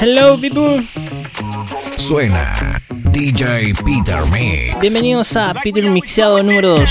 Hello people. Suena DJ Peter Mix. Bienvenidos a Peter Mixeado número 2.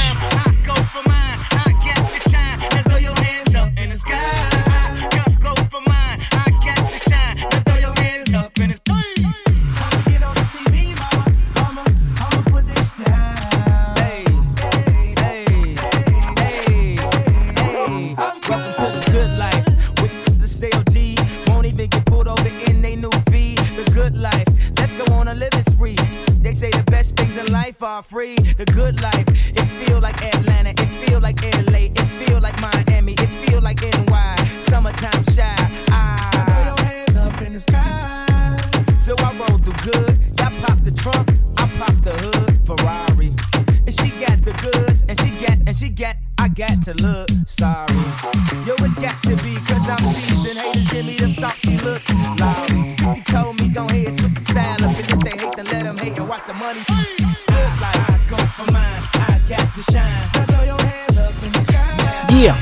On.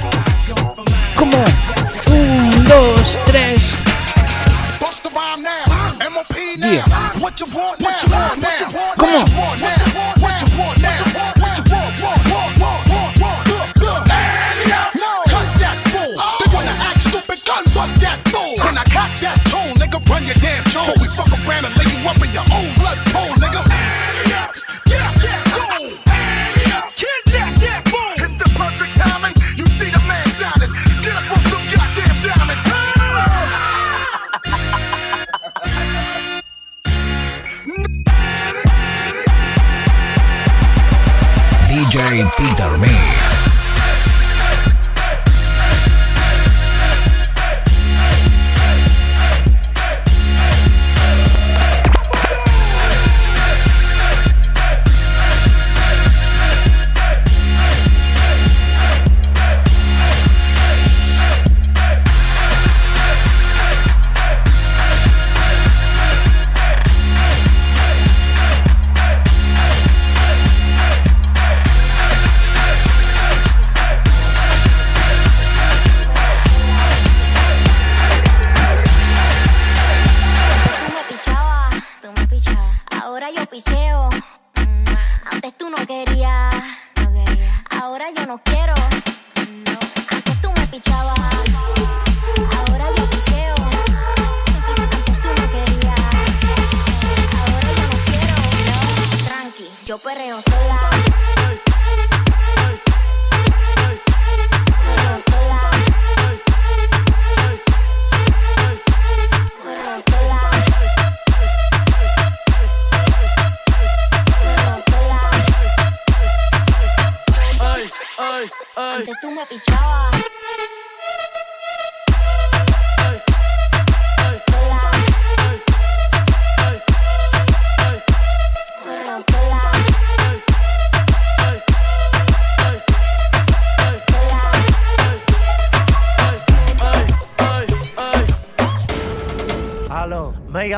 Un, dos, tres. Yeah.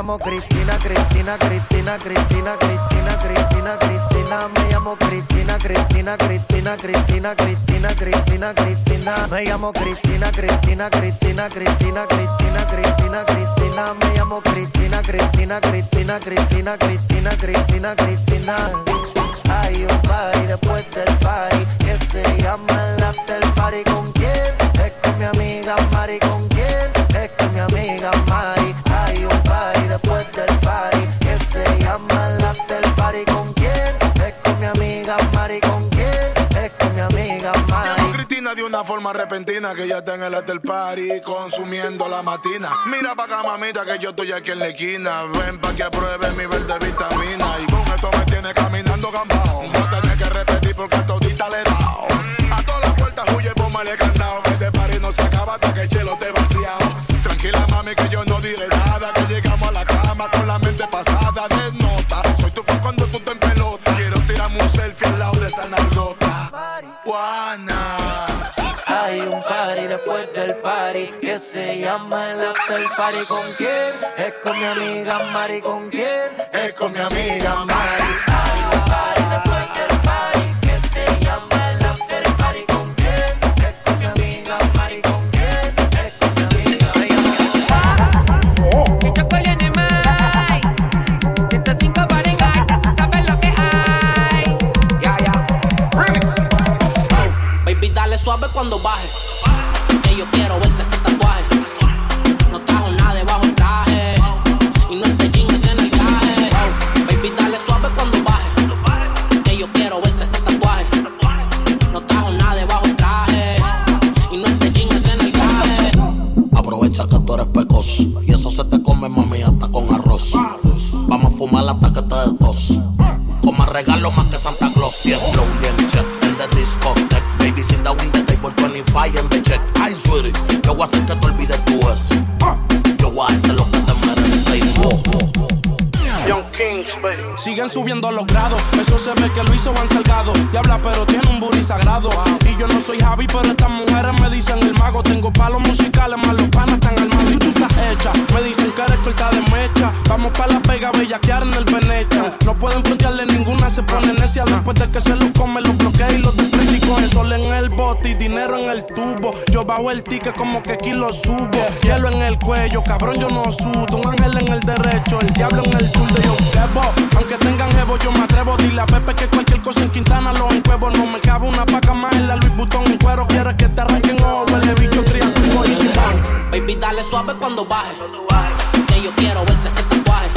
Llamo Cristina, Cristina, Cristina, Cristina, Cristina, Cristina, Cristina, me llamo Cristina, Cristina, Cristina, Cristina, Cristina, Cristina, Cristina, me llamo Cristina, Cristina, Cristina, Cristina, Cristina, Cristina, Cristina, me llamo Cristina, Cristina, Cristina, Cristina, Cristina, Cristina, Cristina. Hay un party después del party que se llama forma repentina que ya está en el after party consumiendo la matina. Mira pa' acá, mamita, que yo estoy aquí en la esquina. Ven pa' que apruebe mi verde vitamina. Y con esto me tiene caminando gambao. No tenés que repetir porque todita le he dado. A todas las puertas huye, póngale candado. Que este party no se acaba hasta que el chelo te vaciado. Tranquila, mami, que yo no diré nada. Que llegamos a la cama con la mente pasada de nota. Soy tu fan cuando tú te en pelota. Quiero tirarme un selfie al lado de esa nalgota. Se llama el after party. ¿Con quién? Es con mi amiga Mari. ¿Con quién? Es con mi amiga Mari. lado. Diabla, pero tiene un booty sagrado. Y yo no soy Javi, pero estas mujeres me dicen el mago. Tengo palos musicales, más los panas están armados. Y tú estás hecha. Me dicen que eres corta de mecha. Vamos para la pega, bellaquear en el penecha. No pueden frontearle ninguna, se pone necia. Después de que se los come, los bloquea y los desprecia. Y coge sol en el bote y dinero en el tubo. Yo bajo el ticket como que aquí lo subo. Hielo en el cuello, cabrón, yo no sudo. Un ángel en el derecho, el diablo en el sur de yo Aunque tengan jevo, yo me atrevo. Dile a Pepe que cualquier cosa en quinto ventana, los huevos no me cabe una paca más en la Luis Butón, un cuero quieres que te arranquen oro, el bicho triángulo y Baby, dale suave cuando baje, que yo quiero verte ese tatuaje.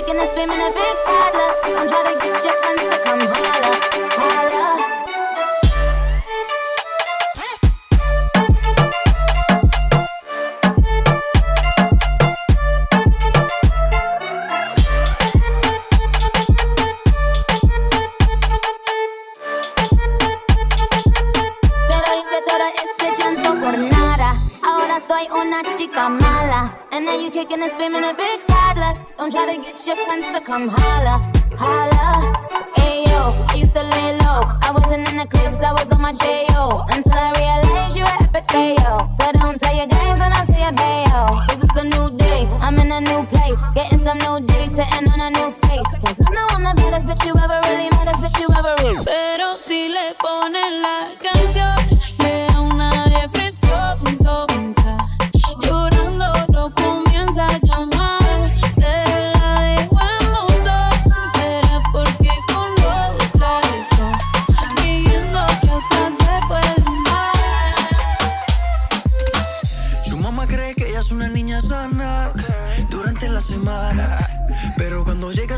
kicking and screaming a big toddler. I'm trying to get your friends to come holler.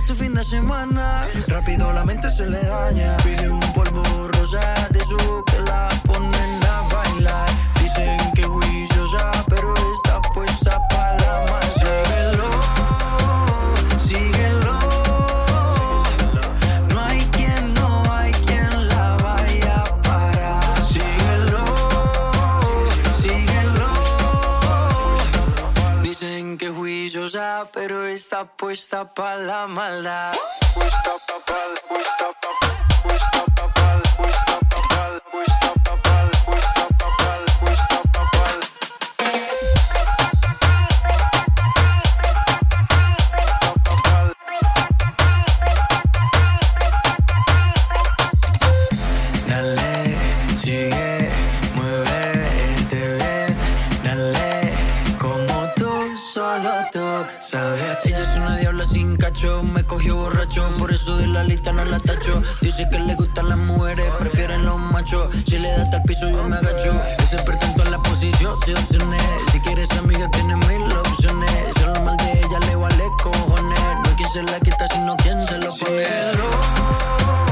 Ese fin de semana, rápido la mente se le daña. Puesta para la maldad. Puesta cacho, me cogió borracho, por eso de la lista no la tacho. Dice que le gustan las mujeres, prefieren los machos. Si le da hasta el piso, yo me agacho. Ese pretento en la posición, se Si quieres amiga, tiene mil opciones. Si lo mal de ella le vale cojones. No hay quien se la quita, sino quien se lo pone.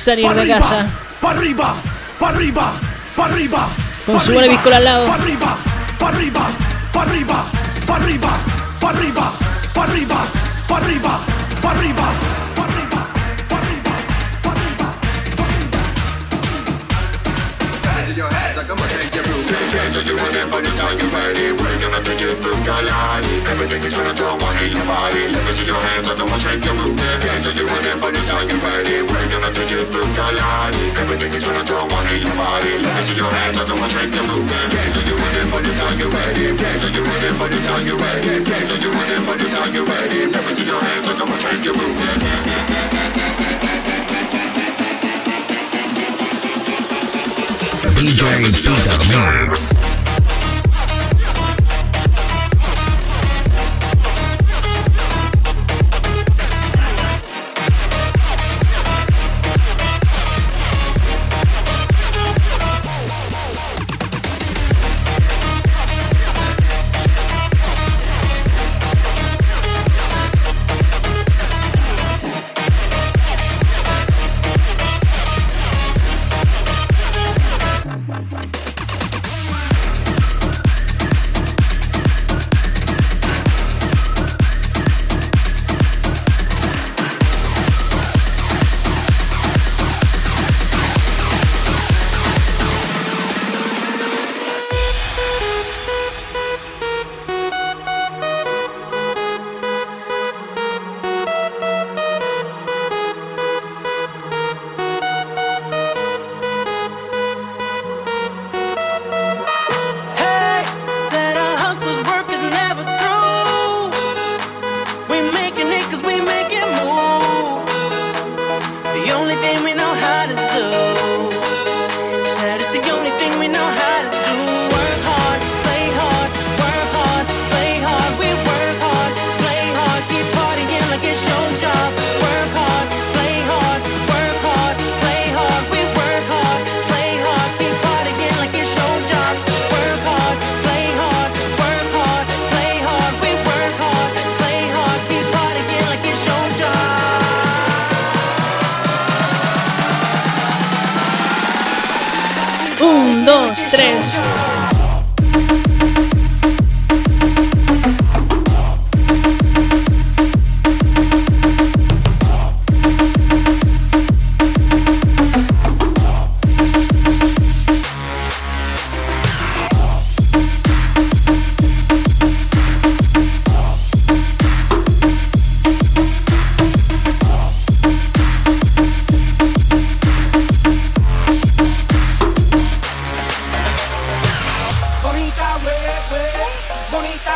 Salir pa' de arriba, casa. Para arriba, para arriba, para arriba. Con pa' su buena piscola al lado. Para arriba, para arriba, para arriba, para arriba, para arriba, para arriba, para arriba, para arriba. till you run it, but it's how you ready? We're gonna take you through Kalani. Everything is gonna throw money in your body. Let me see your hands on the one shake your movement. Hands till you run it, but it's how you made it. We're gonna take you through Kalani. Everything is gonna throw money in your body. Let me see your hands on the one shake your movement. Hands you run it, but it's how you ready? it. You run it, but it's how you ready? it. Hands till you run it, but it's how you made. Let me see your hands on the one shake your movement. DJ Peter Mix.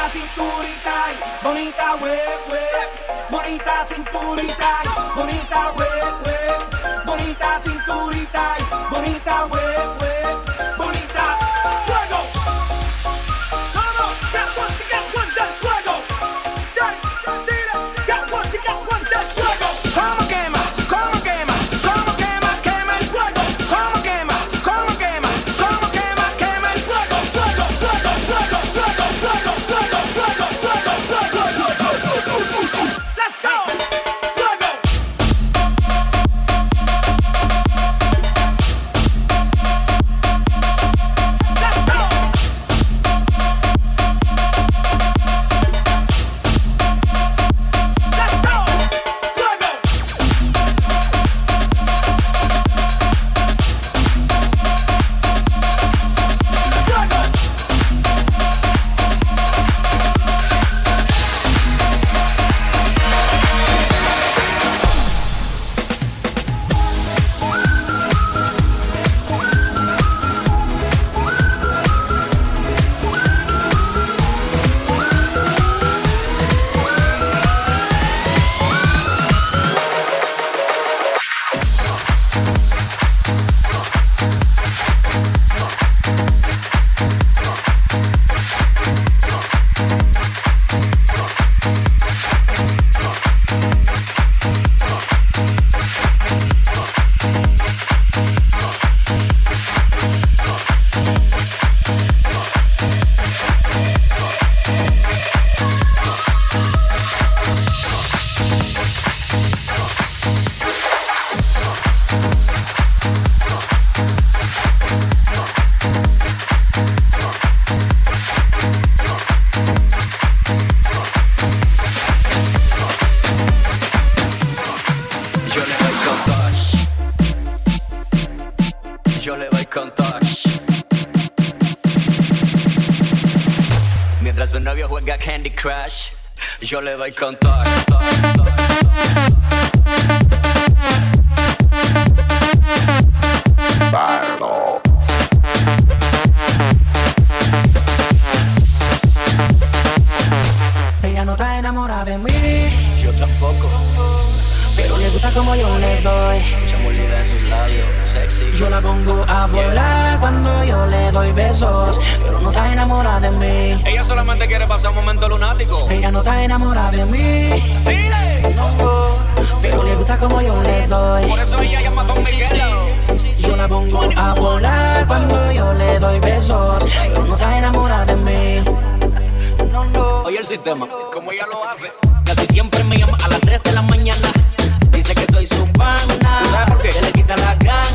bonita cinturita, bonita web, web, bonita cinturita, bonita web, web, bonita cinturita, bonita web, web. Candy Crush, yo le doy con todo. Ella no está enamorada de mí. Yo tampoco. Pero le gusta como yo le doy. Yo la pongo a volar cuando yo le doy besos, pero no está enamorada de mí. Ella solamente quiere pasar un momento lunático. Ella no está enamorada de mí. Dile. No, pero le gusta como yo le doy. Por eso ella llama a Don Sí, Miguel. sí. Yo la pongo a volar cuando yo le doy besos, pero no está enamorada de mí. No, no. Oye el sistema, como ella lo hace. Casi siempre me llama a las 3 de la mañana. Dice que soy su pana. ¿Tú ¿Sabes por qué? Que le quita las ganas.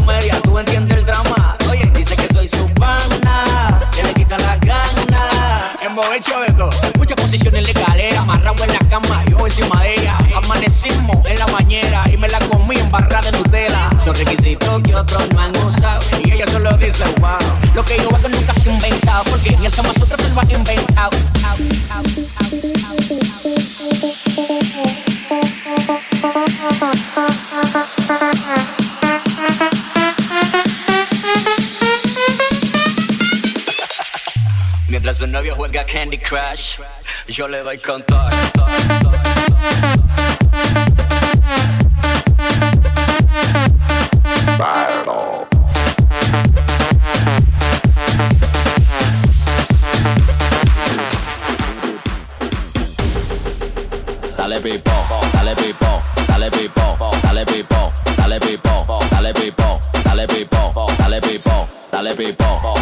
Media. Tú entiendes el drama. Oye, dice que soy su pana. Que le quita las ganas. Hemos hecho de todo. Muchas posiciones legales. Amarrado en la cama, yo encima de ella. Amanecimos en la bañera y me la comí en barra de Nutella. Son requisitos que otros no han usado. Y ella solo dice, wow. Lo que yo hago nunca se ha inventado. Porque ni el que nosotros se lo ha inventado. Mientras su novio juega Candy Crush, yo le doy con todo. Dale pipo, dale pipo, dale pipo, dale pipo, dale pipo, dale pipo, dale pipo, dale pipo, dale pipo,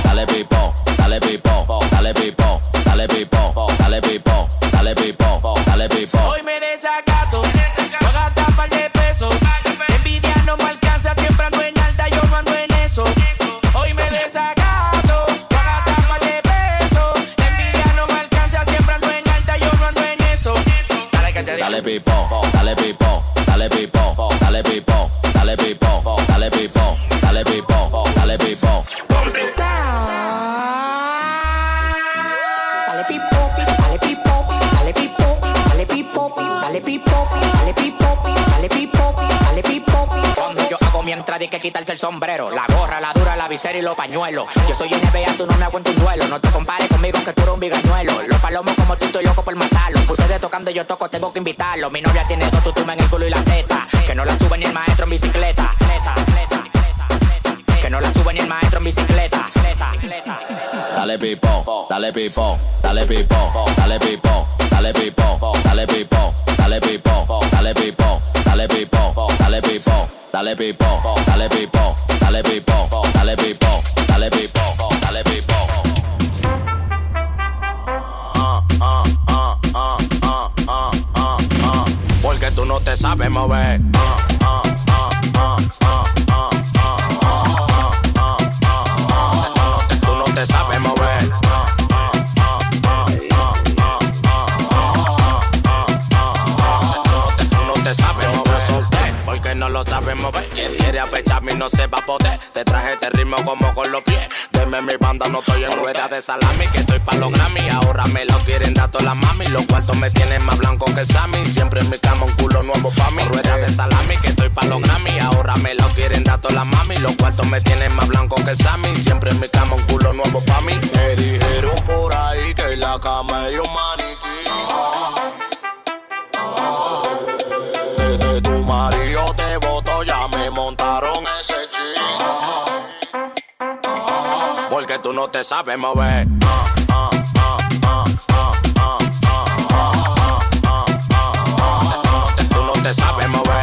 Cuando yo hago mi entrada hay que quitarte el sombrero. La gorra, la dura, la visera y los pañuelos. Yo soy NBA, tú no me aguanto un duelo. No te compares conmigo que tú eres un bigañuelo. Los palomos como tú, estoy loco por matarlos Ustedes tocando yo toco, tengo que invitarlos Mi novia tiene dos tutumas en el culo y la teta. Que no la sube ni el maestro en bicicleta. Que no la sube ni el maestro en bicicleta. Dale pipo, dale pipo, dale pipo, dale pipo, dale pipo, dale pipo, dale pipo, dale pipo, dale pipo, dale pipo, dale pipo, dale pipo, dale pipo, dale pipo, dale pipo, dale pipo. Porque tú no te sabes mover. Tú no te sabes mover. No lo sabes mover. Quien quiere apecharme no se va a poder. Te traje este ritmo como con los pies. Deme mi banda, no estoy en rueda de salami. Que estoy pa' los Grammy. Ahora me lo quieren dar todas las mami. Los cuartos me tienen más blanco que Sammy. Siempre en mi cama un culo nuevo pa' mí. Rueda de salami, que estoy pa' los Grammy. Ahora me lo quieren dar todas las mami. Los cuartos me tienen más blanco que Sammy. Siempre en mi cama un culo nuevo pa' mí. Me dijeron por ahí que la cama hay un maniquí. no te sabes mover. Tú no te sabes mover.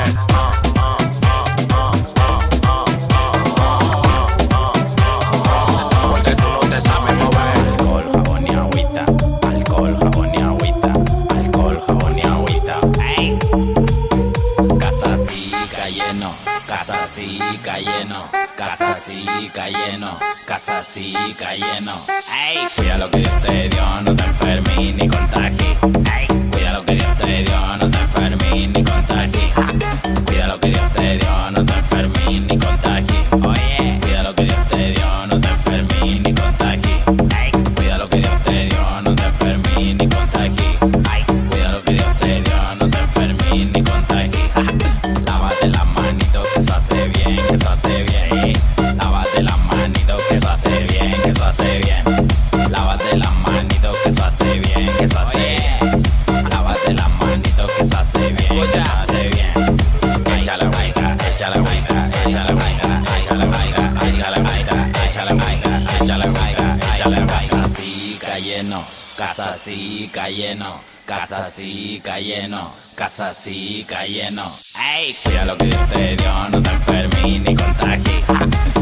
Lleno, casa sí, lleno, casa sí, lleno, casa sí, lleno. ¡Ey! Cuida lo que Dios te dio, no te enfermes ni contagies. lleno, casa sí, lleno, casa sí, lleno. ¡Ey! Cuida lo que Dios te dio, no te enfermes ni contagies.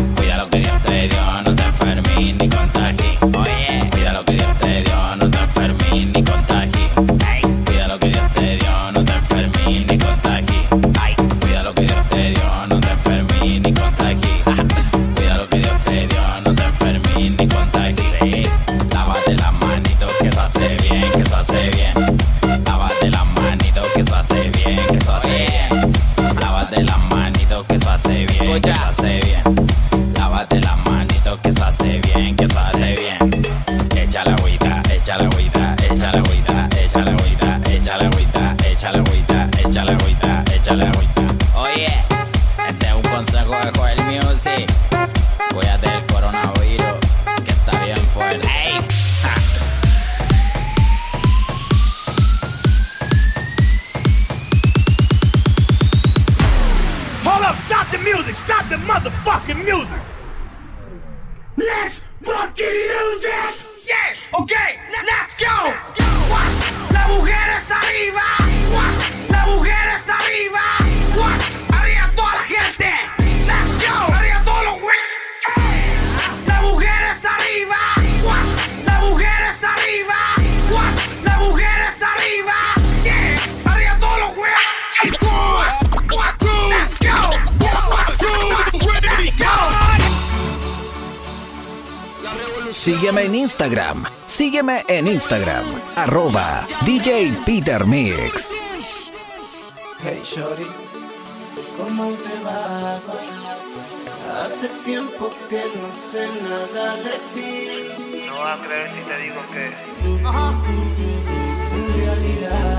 and stop the motherfucking music. Let's fucking use it. Yes. Okay. Let's go. What? La mujer es arriba. What? La mujer es arriba. What? Arriba toda la gente. Let's go. Arriba todos los güeyes. La mujer es arriba. What? La mujer es arriba. Sígueme en Instagram. Sígueme en Instagram. Arroba DJ Peter Mix. Hey Shorty, ¿cómo te va? Hace tiempo que no sé nada de ti. No vas a creer si te digo que. En realidad.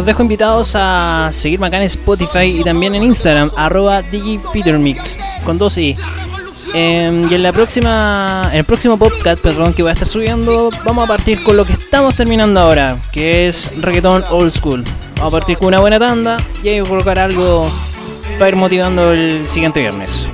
Los dejo invitados a seguirme acá en Spotify y también en Instagram, arroba DigiPeterMix, con dos i. Em, y en la próxima, en el próximo podcast, perdón, que voy a estar subiendo, vamos a partir con lo que estamos terminando ahora, que es reggaetón old school. Vamos a partir con una buena tanda y ahí voy a colocar algo para ir motivando el siguiente viernes.